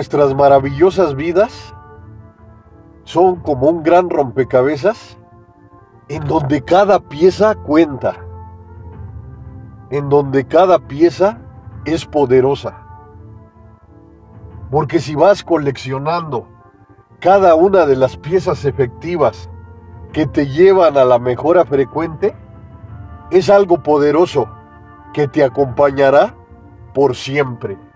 nuestras maravillosas vidas son como un gran rompecabezas en donde cada pieza cuenta, en donde cada pieza es poderosa. Porque si vas coleccionando cada una de las piezas efectivas que te llevan a la mejora frecuente, es algo poderoso que te acompañará por siempre.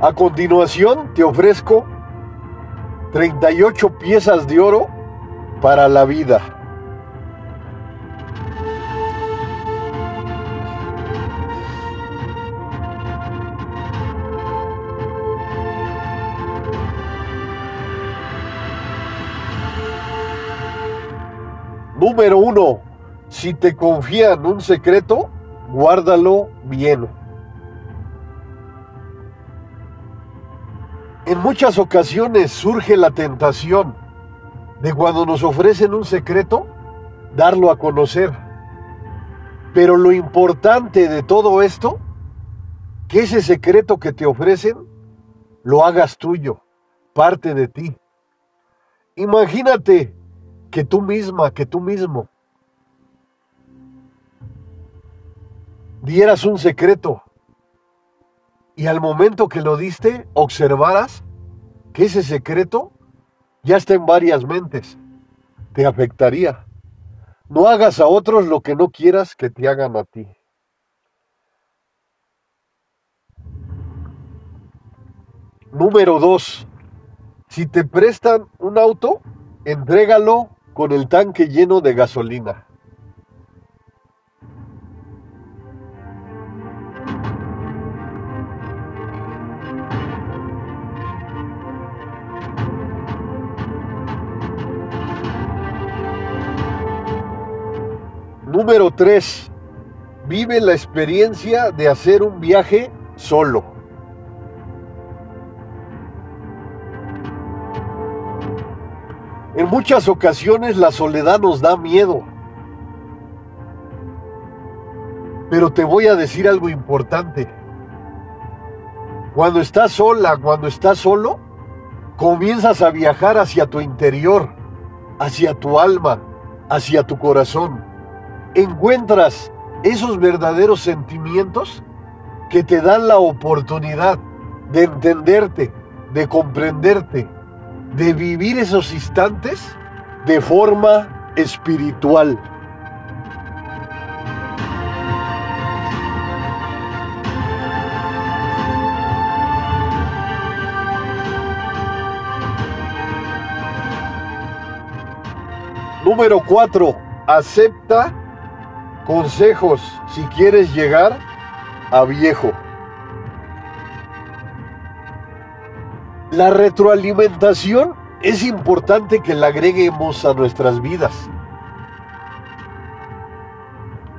A continuación te ofrezco 38 piezas de oro para la vida. Número uno, si te confían un secreto, guárdalo bien. En muchas ocasiones surge la tentación de cuando nos ofrecen un secreto, darlo a conocer. Pero lo importante de todo esto, que ese secreto que te ofrecen, lo hagas tuyo, parte de ti. Imagínate que tú misma, que tú mismo, dieras un secreto y al momento que lo diste, observaras que ese secreto ya está en varias mentes, te afectaría. No hagas a otros lo que no quieras que te hagan a ti. Número dos, si te prestan un auto, entrégalo con el tanque lleno de gasolina. Número 3. Vive la experiencia de hacer un viaje solo. En muchas ocasiones la soledad nos da miedo. Pero te voy a decir algo importante. Cuando estás sola, cuando estás solo, comienzas a viajar hacia tu interior, hacia tu alma, hacia tu corazón encuentras esos verdaderos sentimientos que te dan la oportunidad de entenderte, de comprenderte, de vivir esos instantes de forma espiritual. Número 4. Acepta Consejos si quieres llegar a viejo. La retroalimentación es importante que la agreguemos a nuestras vidas.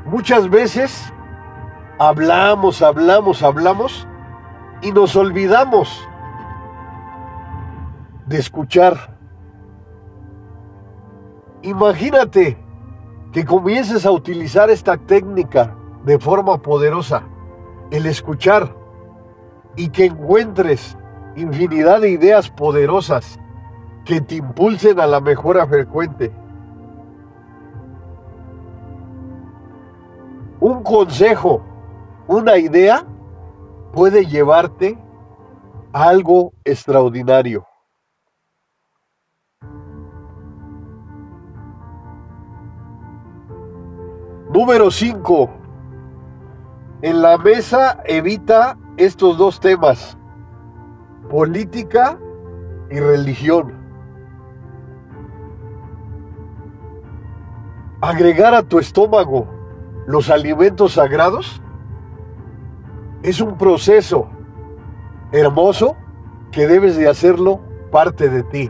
Muchas veces hablamos, hablamos, hablamos y nos olvidamos de escuchar. Imagínate que comiences a utilizar esta técnica de forma poderosa, el escuchar, y que encuentres infinidad de ideas poderosas que te impulsen a la mejora frecuente. Un consejo, una idea puede llevarte a algo extraordinario. Número 5. En la mesa evita estos dos temas, política y religión. Agregar a tu estómago los alimentos sagrados es un proceso hermoso que debes de hacerlo parte de ti.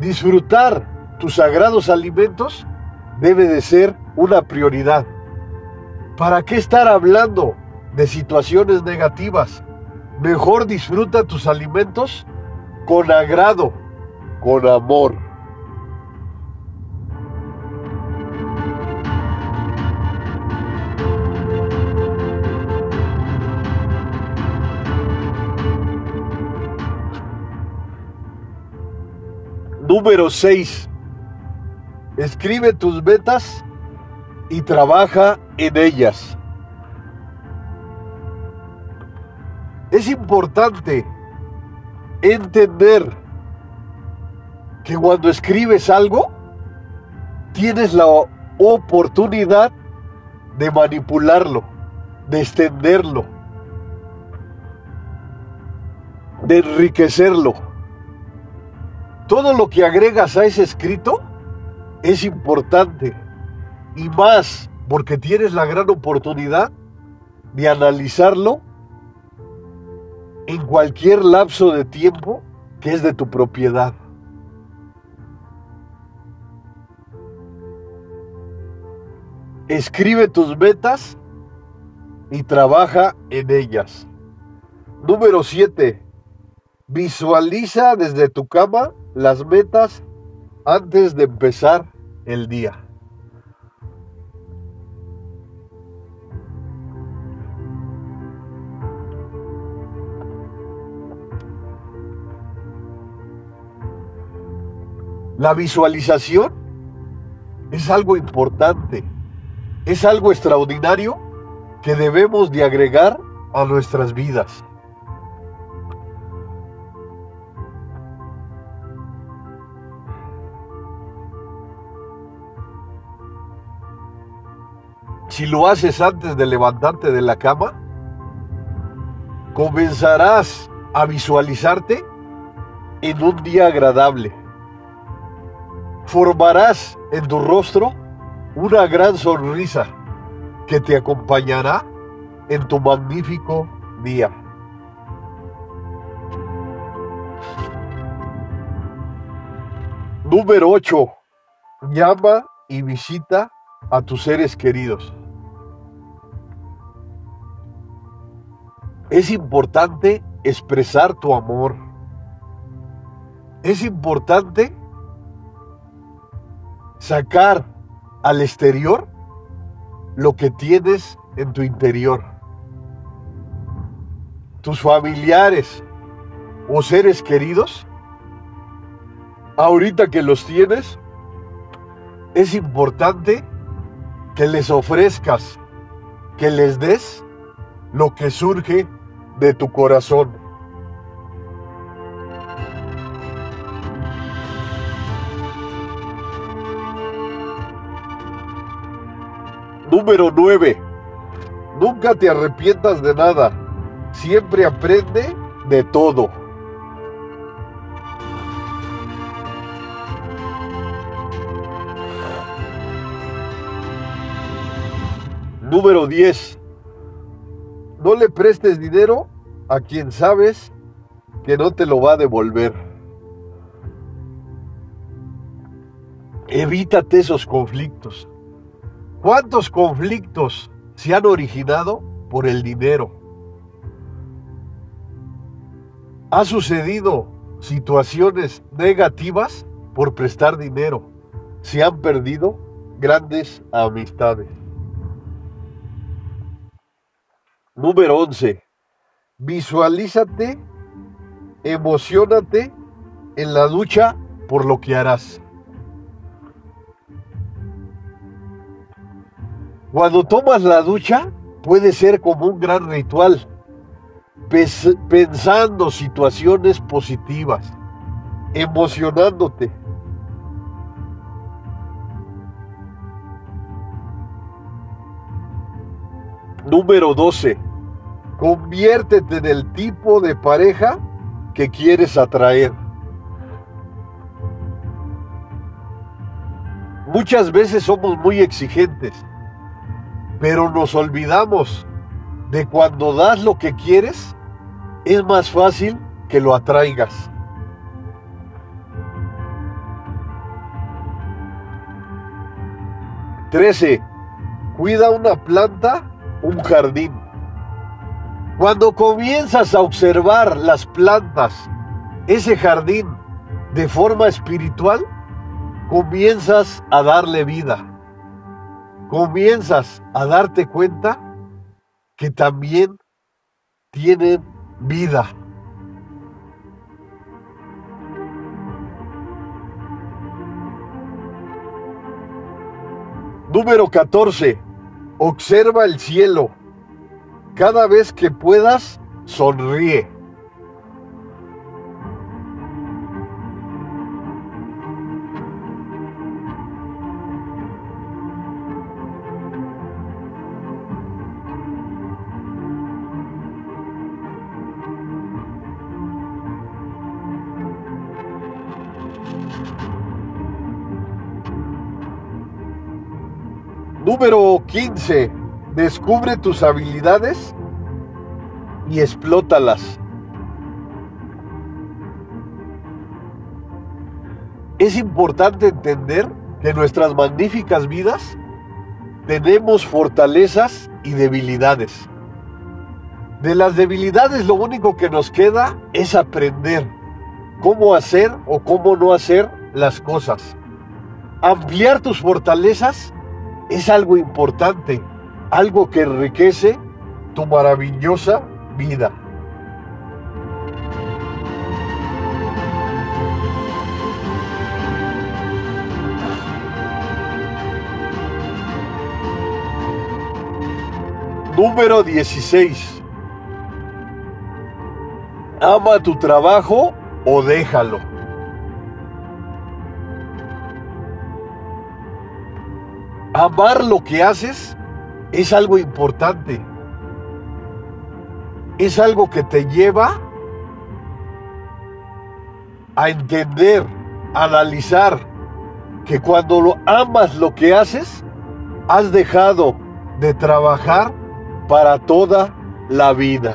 Disfrutar tus sagrados alimentos debe de ser una prioridad. ¿Para qué estar hablando de situaciones negativas? Mejor disfruta tus alimentos con agrado, con amor. Número 6. Escribe tus metas y trabaja en ellas. Es importante entender que cuando escribes algo, tienes la oportunidad de manipularlo, de extenderlo, de enriquecerlo. Todo lo que agregas a ese escrito es importante y más porque tienes la gran oportunidad de analizarlo en cualquier lapso de tiempo que es de tu propiedad. Escribe tus metas y trabaja en ellas. Número 7. Visualiza desde tu cama las metas antes de empezar el día. La visualización es algo importante, es algo extraordinario que debemos de agregar a nuestras vidas. Si lo haces antes de levantarte de la cama, comenzarás a visualizarte en un día agradable. Formarás en tu rostro una gran sonrisa que te acompañará en tu magnífico día. Número 8. Llama y visita a tus seres queridos. Es importante expresar tu amor. Es importante sacar al exterior lo que tienes en tu interior. Tus familiares o seres queridos, ahorita que los tienes, es importante que les ofrezcas, que les des lo que surge de tu corazón. Número 9. Nunca te arrepientas de nada. Siempre aprende de todo. Número 10. No le prestes dinero a quien sabes que no te lo va a devolver. Evítate esos conflictos. ¿Cuántos conflictos se han originado por el dinero? Ha sucedido situaciones negativas por prestar dinero. Se han perdido grandes amistades. Número 11. Visualízate, emocionate en la ducha por lo que harás. Cuando tomas la ducha, puede ser como un gran ritual, pensando situaciones positivas, emocionándote. Número 12. Conviértete en el tipo de pareja que quieres atraer. Muchas veces somos muy exigentes, pero nos olvidamos de cuando das lo que quieres, es más fácil que lo atraigas. Trece. cuida una planta, un jardín. Cuando comienzas a observar las plantas, ese jardín, de forma espiritual, comienzas a darle vida. Comienzas a darte cuenta que también tienen vida. Número 14. Observa el cielo. Cada vez que puedas, sonríe. Número 15. Descubre tus habilidades y explótalas. Es importante entender que nuestras magníficas vidas tenemos fortalezas y debilidades. De las debilidades lo único que nos queda es aprender cómo hacer o cómo no hacer las cosas. Ampliar tus fortalezas es algo importante, algo que enriquece tu maravillosa vida. Número 16. Ama tu trabajo o déjalo. Amar lo que haces es algo importante. Es algo que te lleva a entender, a analizar que cuando lo amas lo que haces, has dejado de trabajar para toda la vida.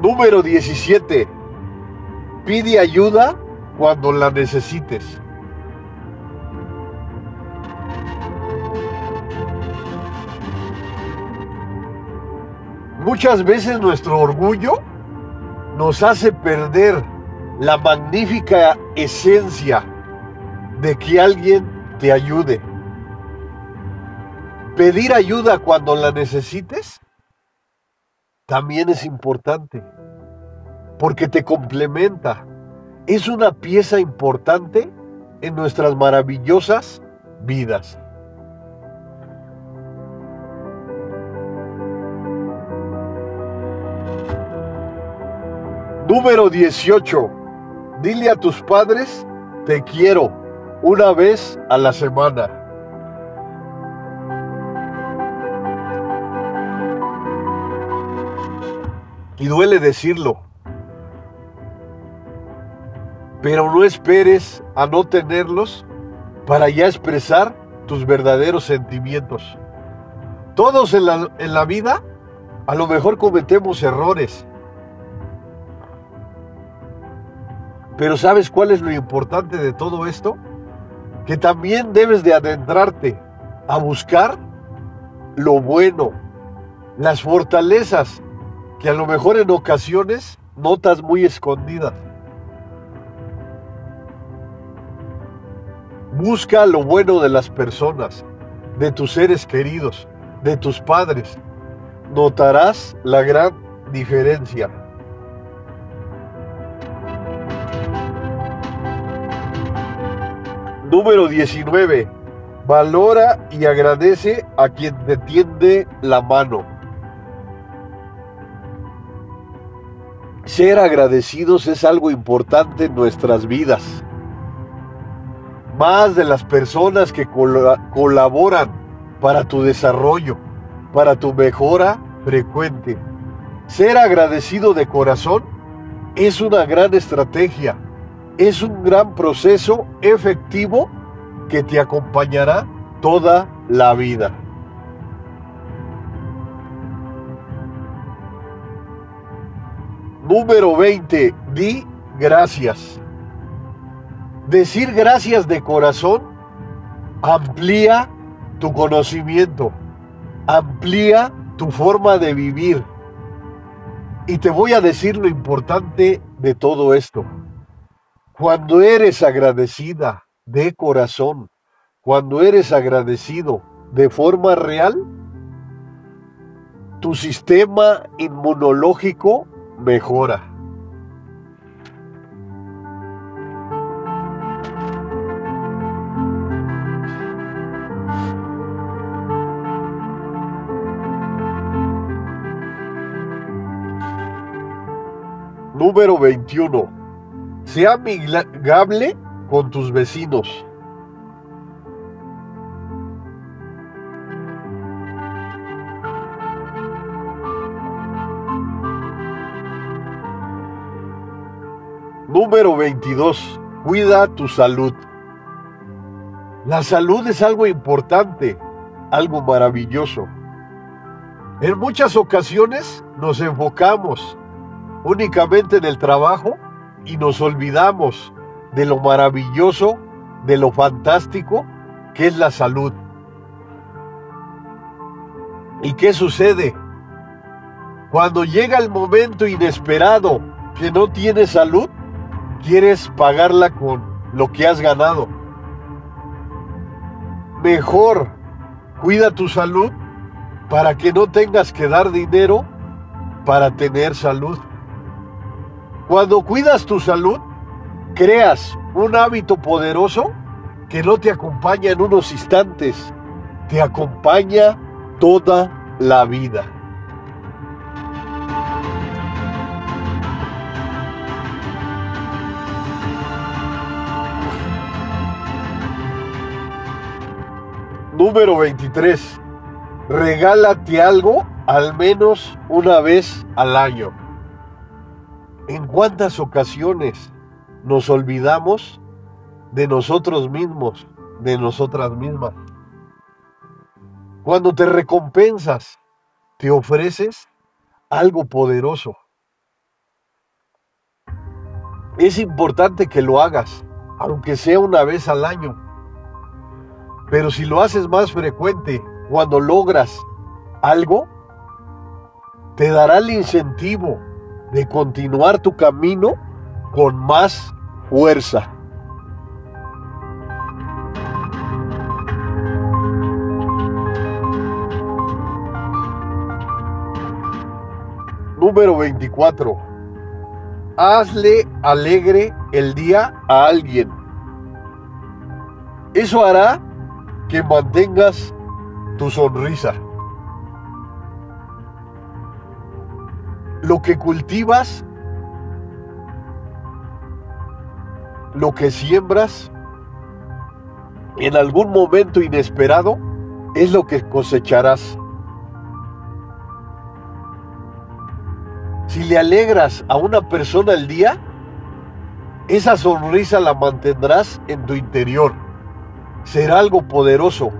Número 17. Pide ayuda cuando la necesites. Muchas veces nuestro orgullo nos hace perder la magnífica esencia de que alguien te ayude. Pedir ayuda cuando la necesites también es importante porque te complementa. Es una pieza importante en nuestras maravillosas vidas. Número 18. Dile a tus padres, te quiero, una vez a la semana. Y duele decirlo, pero no esperes a no tenerlos para ya expresar tus verdaderos sentimientos. Todos en la, en la vida a lo mejor cometemos errores. Pero ¿sabes cuál es lo importante de todo esto? Que también debes de adentrarte a buscar lo bueno, las fortalezas que a lo mejor en ocasiones notas muy escondidas. Busca lo bueno de las personas, de tus seres queridos, de tus padres. Notarás la gran diferencia. Número 19. Valora y agradece a quien te tiende la mano. Ser agradecidos es algo importante en nuestras vidas más de las personas que colaboran para tu desarrollo, para tu mejora frecuente. Ser agradecido de corazón es una gran estrategia, es un gran proceso efectivo que te acompañará toda la vida. Número 20. Di gracias. Decir gracias de corazón amplía tu conocimiento, amplía tu forma de vivir. Y te voy a decir lo importante de todo esto. Cuando eres agradecida de corazón, cuando eres agradecido de forma real, tu sistema inmunológico mejora. Número 21. Sea amigable con tus vecinos. Número 22. Cuida tu salud. La salud es algo importante, algo maravilloso. En muchas ocasiones nos enfocamos únicamente en el trabajo y nos olvidamos de lo maravilloso, de lo fantástico que es la salud. ¿Y qué sucede? Cuando llega el momento inesperado que no tienes salud, quieres pagarla con lo que has ganado. Mejor cuida tu salud para que no tengas que dar dinero para tener salud. Cuando cuidas tu salud, creas un hábito poderoso que no te acompaña en unos instantes, te acompaña toda la vida. Número 23. Regálate algo al menos una vez al año. ¿En cuántas ocasiones nos olvidamos de nosotros mismos, de nosotras mismas? Cuando te recompensas, te ofreces algo poderoso. Es importante que lo hagas, aunque sea una vez al año. Pero si lo haces más frecuente, cuando logras algo, te dará el incentivo de continuar tu camino con más fuerza. Número 24. Hazle alegre el día a alguien. Eso hará que mantengas tu sonrisa. Lo que cultivas, lo que siembras, en algún momento inesperado, es lo que cosecharás. Si le alegras a una persona el día, esa sonrisa la mantendrás en tu interior será algo poderoso,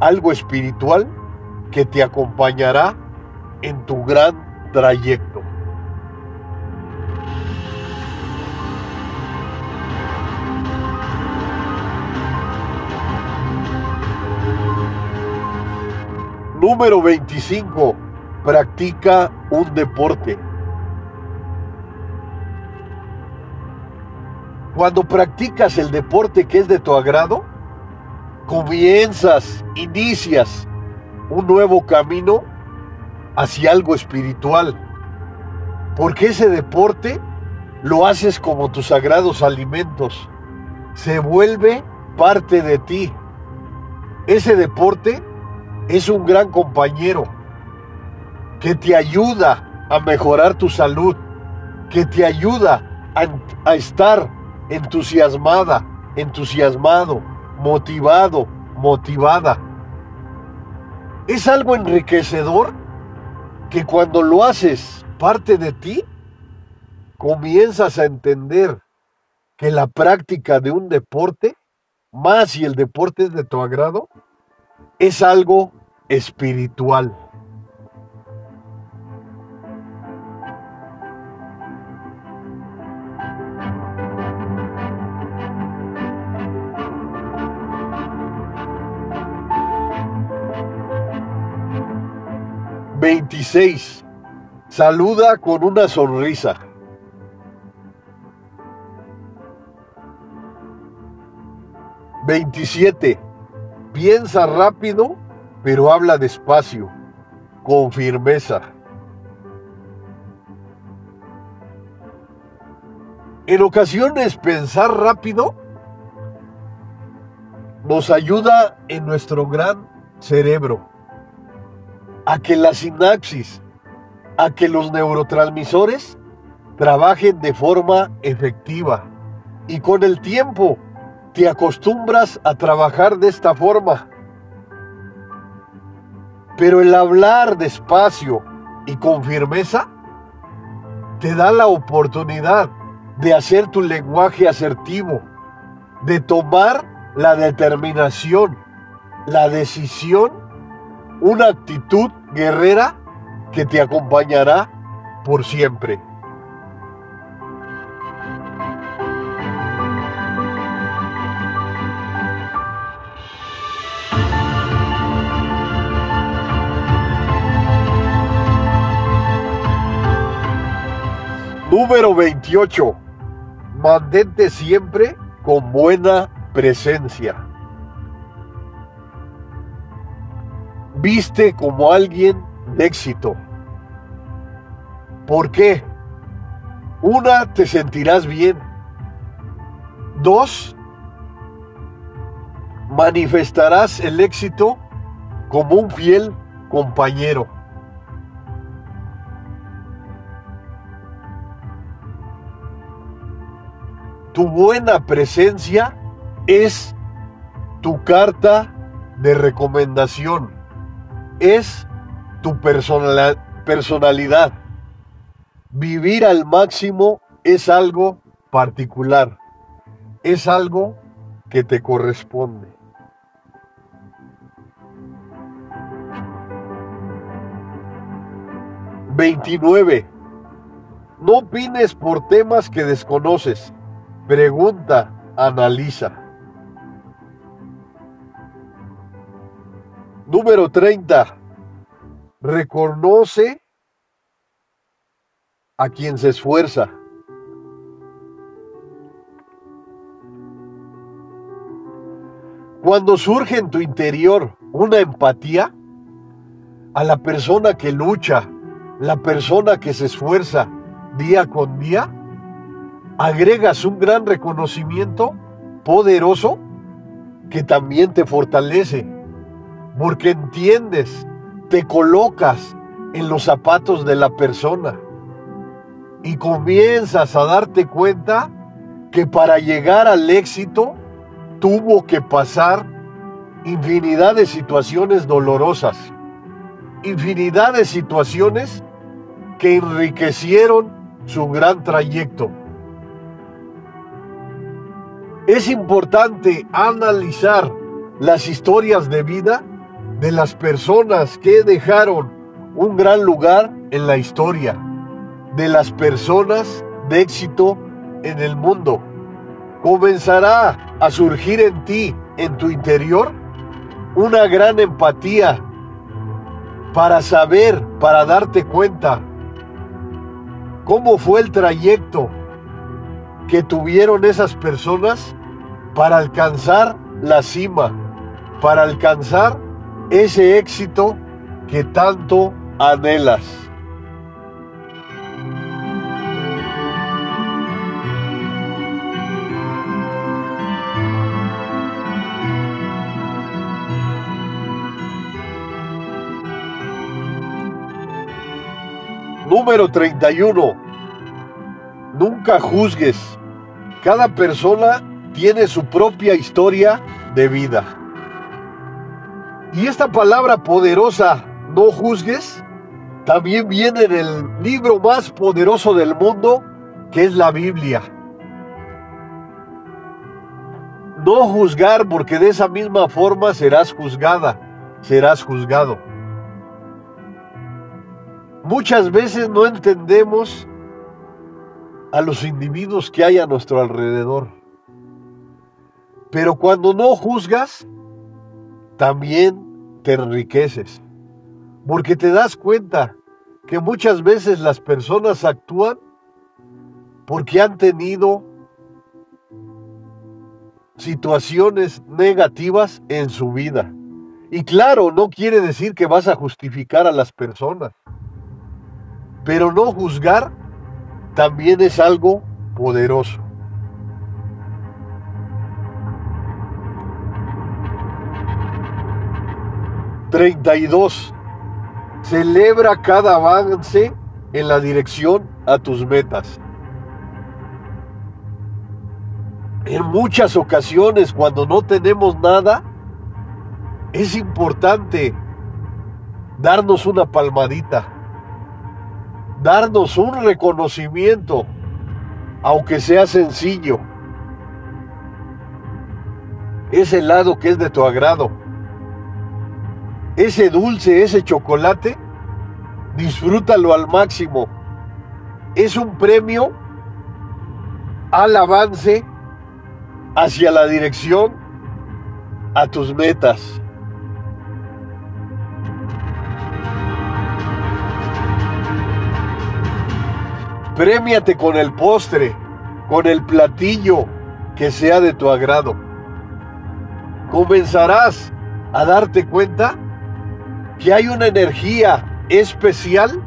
algo espiritual que te acompañará en tu gran trayecto. Número 25. Practica un deporte. Cuando practicas el deporte que es de tu agrado, comienzas, inicias un nuevo camino hacia algo espiritual. Porque ese deporte lo haces como tus sagrados alimentos. Se vuelve parte de ti. Ese deporte es un gran compañero que te ayuda a mejorar tu salud, que te ayuda a, estar entusiasmada, entusiasmado, motivado, motivada. Es algo enriquecedor que cuando lo haces parte de ti, comienzas a entender que la práctica de un deporte, más si el deporte es de tu agrado, es algo espiritual. Veintiséis. Saluda con una sonrisa. 27. Piensa rápido pero habla despacio, con firmeza. En ocasiones pensar rápido nos ayuda en nuestro gran cerebro a que la sinapsis, a que los neurotransmisores trabajen de forma efectiva. Y con el tiempo te acostumbras a trabajar de esta forma. Pero el hablar despacio y con firmeza te da la oportunidad de hacer tu lenguaje asertivo, de tomar la determinación, la decisión, una actitud guerrera que te acompañará por siempre. Número 28. Mantente siempre con buena presencia. Viste como alguien de éxito. ¿Por qué? Una, te sentirás bien. Dos, manifestarás el éxito como un fiel compañero. Tu buena presencia es tu carta de recomendación, es tu personalidad. Vivir al máximo es algo particular, es algo que te corresponde. Veintinueve. No opines por temas que desconoces. Pregunta, analiza. Número 30. Reconoce a quien se esfuerza. Cuando surge en tu interior una empatía a la persona que lucha, la persona que se esfuerza día con día, agregas un gran reconocimiento poderoso que también te fortalece, porque entiendes, te colocas en los zapatos de la persona y comienzas a darte cuenta que para llegar al éxito tuvo que pasar infinidad de situaciones dolorosas, infinidad de situaciones que enriquecieron su gran trayecto. Es importante analizar las historias de vida de las personas que dejaron un gran lugar en la historia, de las personas de éxito en el mundo. Comenzará a surgir en ti, en tu interior, una gran empatía para saber, para darte cuenta cómo fue el trayecto que tuvieron esas personas para alcanzar la cima, para alcanzar ese éxito que tanto anhelas. Número 31. Nunca juzgues. Cada persona tiene su propia historia de vida. Y esta palabra poderosa, no juzgues, también viene en el libro más poderoso del mundo, que es la Biblia. No juzgar porque de esa misma forma serás juzgada, serás juzgado. Muchas veces no entendemos a los individuos que hay a nuestro alrededor. Pero cuando no juzgas, también te enriqueces. Porque te das cuenta que muchas veces las personas actúan porque han tenido situaciones negativas en su vida. Y claro, no quiere decir que vas a justificar a las personas, pero no juzgar también es algo poderoso. Treinta y dos. Celebra cada avance en la dirección a tus metas. En muchas ocasiones cuando no tenemos nada, es importante darnos una palmadita, darnos un reconocimiento, aunque sea sencillo. Ese lado que es de tu agrado, ese dulce, ese chocolate, disfrútalo al máximo. Es un premio al avance hacia la dirección a tus metas. Premiate con el postre, con el platillo que sea de tu agrado. Comenzarás a darte cuenta que hay una energía especial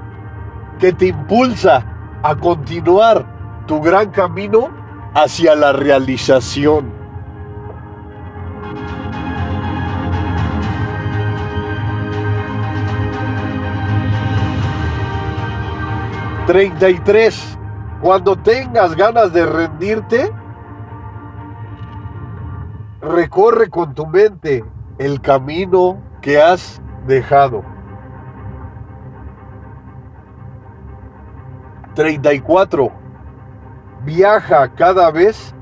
que te impulsa a continuar tu gran camino hacia la realización. Treinta y tres. Cuando tengas ganas de rendirte, recorre con tu mente el camino que has dejado. 34. Viaja cada vez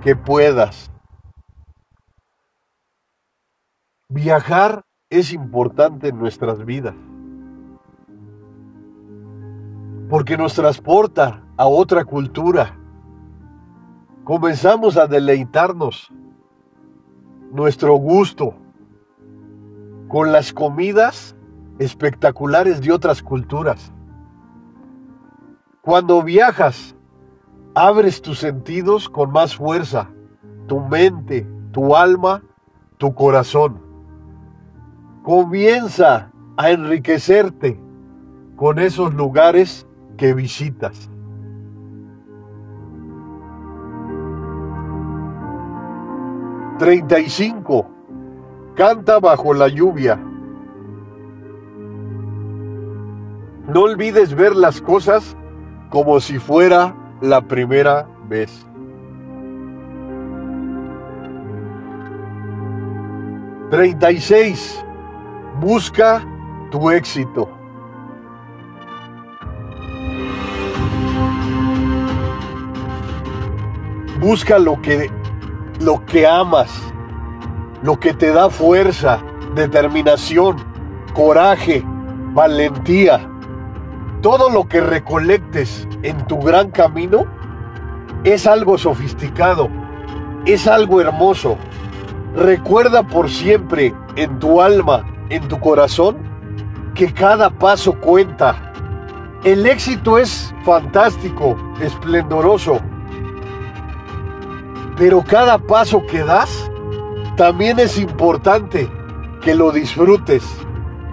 que puedas. Viajar es importante en nuestras vidas. Porque nos transporta a otra cultura. Comenzamos a deleitarnos nuestro gusto con las comidas espectaculares de otras culturas. Cuando viajas, abres tus sentidos con más fuerza, tu mente, tu alma, tu corazón. Comienza a enriquecerte con esos lugares que visitas. Treinta y cinco. Canta bajo la lluvia. No olvides ver las cosas como si fuera la primera vez. Treinta y seis. Busca tu éxito. Busca lo que, lo que amas, lo que te da fuerza, determinación, coraje, valentía. Todo lo que recolectes en tu gran camino es algo sofisticado, es algo hermoso. Recuerda por siempre en tu alma, en tu corazón, que cada paso cuenta. El éxito es fantástico, esplendoroso, pero cada paso que das también es importante que lo disfrutes.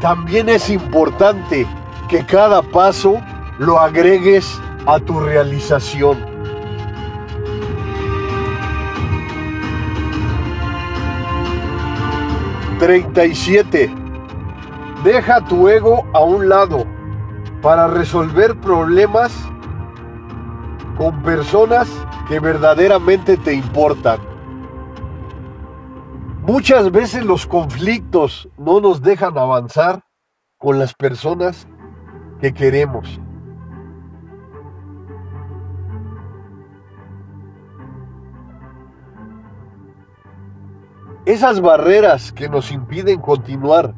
También es importante que cada paso lo agregues a tu realización. Treinta y siete. Deja tu ego a un lado para resolver problemas con personas que verdaderamente te importan. Muchas veces los conflictos no nos dejan avanzar con las personas que queremos. Esas barreras que nos impiden continuar,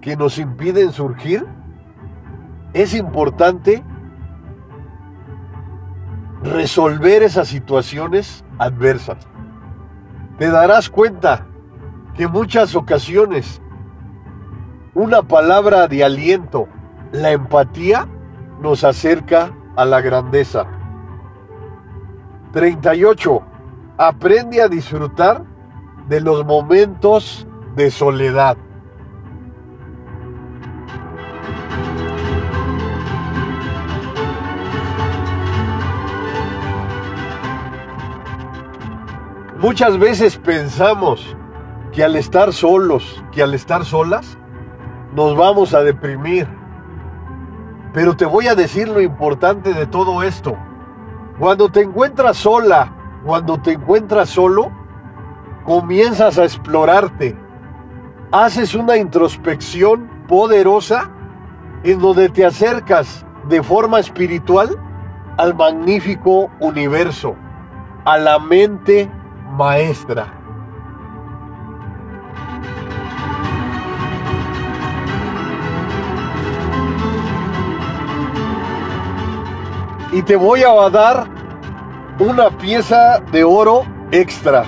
que nos impiden surgir, es importante resolver esas situaciones adversas. Te darás cuenta que muchas ocasiones una palabra de aliento. La empatía nos acerca a la grandeza. 38. Aprende a disfrutar de los momentos de soledad. Muchas veces pensamos que al estar solos, que al estar solas, nos vamos a deprimir. Pero te voy a decir lo importante de todo esto. Cuando te encuentras sola, cuando te encuentras solo, comienzas a explorarte. Haces una introspección poderosa en donde te acercas de forma espiritual al magnífico universo, a la mente maestra. Y te voy a dar una pieza de oro extra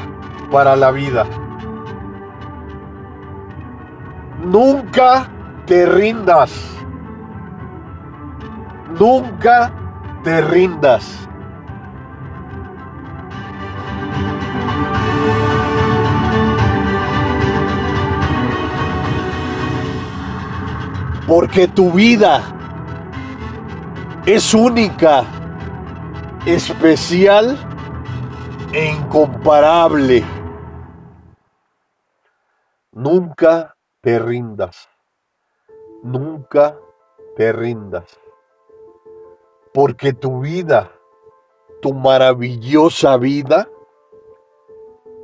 para la vida. Nunca te rindas. Nunca te rindas. Porque tu vida es única, especial e incomparable. Nunca te rindas. Nunca te rindas. Porque tu vida, tu maravillosa vida,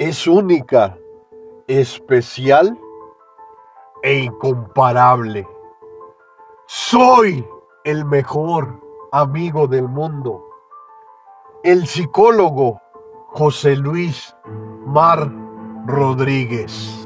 es única, especial e incomparable. Soy el mejor amigo del mundo. El psicólogo José Luis Mar Rodríguez.